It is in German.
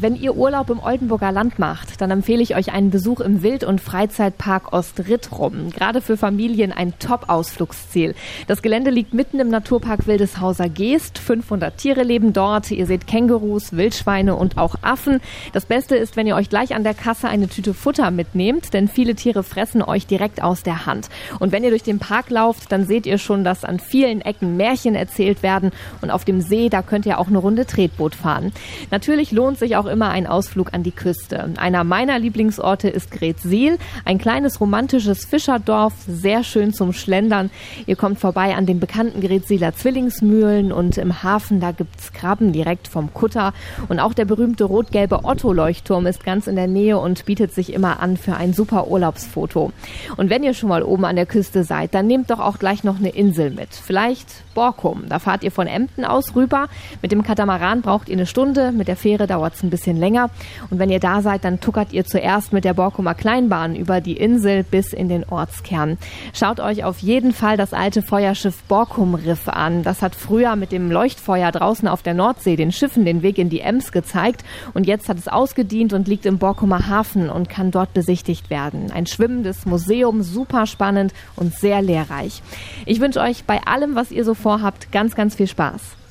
wenn ihr Urlaub im Oldenburger Land macht, dann empfehle ich euch einen Besuch im Wild- und Freizeitpark Ostrittrum. Gerade für Familien ein Top-Ausflugsziel. Das Gelände liegt mitten im Naturpark Wildeshauser Geest. 500 Tiere leben dort. Ihr seht Kängurus, Wildschweine und auch Affen. Das Beste ist, wenn ihr euch gleich an der Kasse eine Tüte Futter mitnehmt, denn viele Tiere fressen euch direkt aus der Hand. Und wenn ihr durch den Park lauft, dann seht ihr schon, dass an vielen Ecken Märchen erzählt werden und auf dem See, da könnt ihr auch eine Runde Tretboot fahren. Natürlich lohnt sich auch immer ein Ausflug an die Küste. Einer meiner Lieblingsorte ist Gretsiel, ein kleines romantisches Fischerdorf, sehr schön zum Schlendern. Ihr kommt vorbei an den bekannten Gretsieler Zwillingsmühlen und im Hafen, da gibt's Krabben direkt vom Kutter. Und auch der berühmte rot-gelbe Otto-Leuchtturm ist ganz in der Nähe und bietet sich immer an für ein super Urlaubsfoto. Und wenn ihr schon mal oben an der Küste seid, dann nehmt doch auch gleich noch eine Insel mit. Vielleicht Borkum. Da fahrt ihr von Emden aus rüber. Mit dem Katamaran braucht ihr eine Stunde, mit der Fähre dauert es ein bisschen länger. Und wenn ihr da seid, dann tuckert ihr zuerst mit der Borkumer Kleinbahn über die Insel bis in den Ortskern. Schaut euch auf jeden Fall das alte Feuerschiff Borkum Riff an. Das hat früher mit dem Leuchtfeuer draußen auf der Nordsee den Schiffen den Weg in die Ems gezeigt. Und jetzt hat es ausgedient und liegt im Borkumer Hafen und kann dort besichtigt werden. Ein schwimmendes Museum, super spannend und sehr lehrreich. Ich wünsche euch bei allem, was ihr so vorhabt, ganz, ganz viel Spaß.